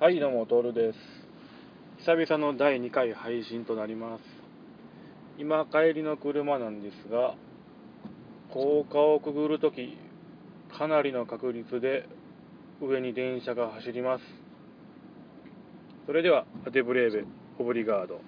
はい、どうも、トールです。久々の第2回配信となります。今、帰りの車なんですが、高架をくぐるとき、かなりの確率で上に電車が走ります。それでは、アテブレーベ、オブリガード。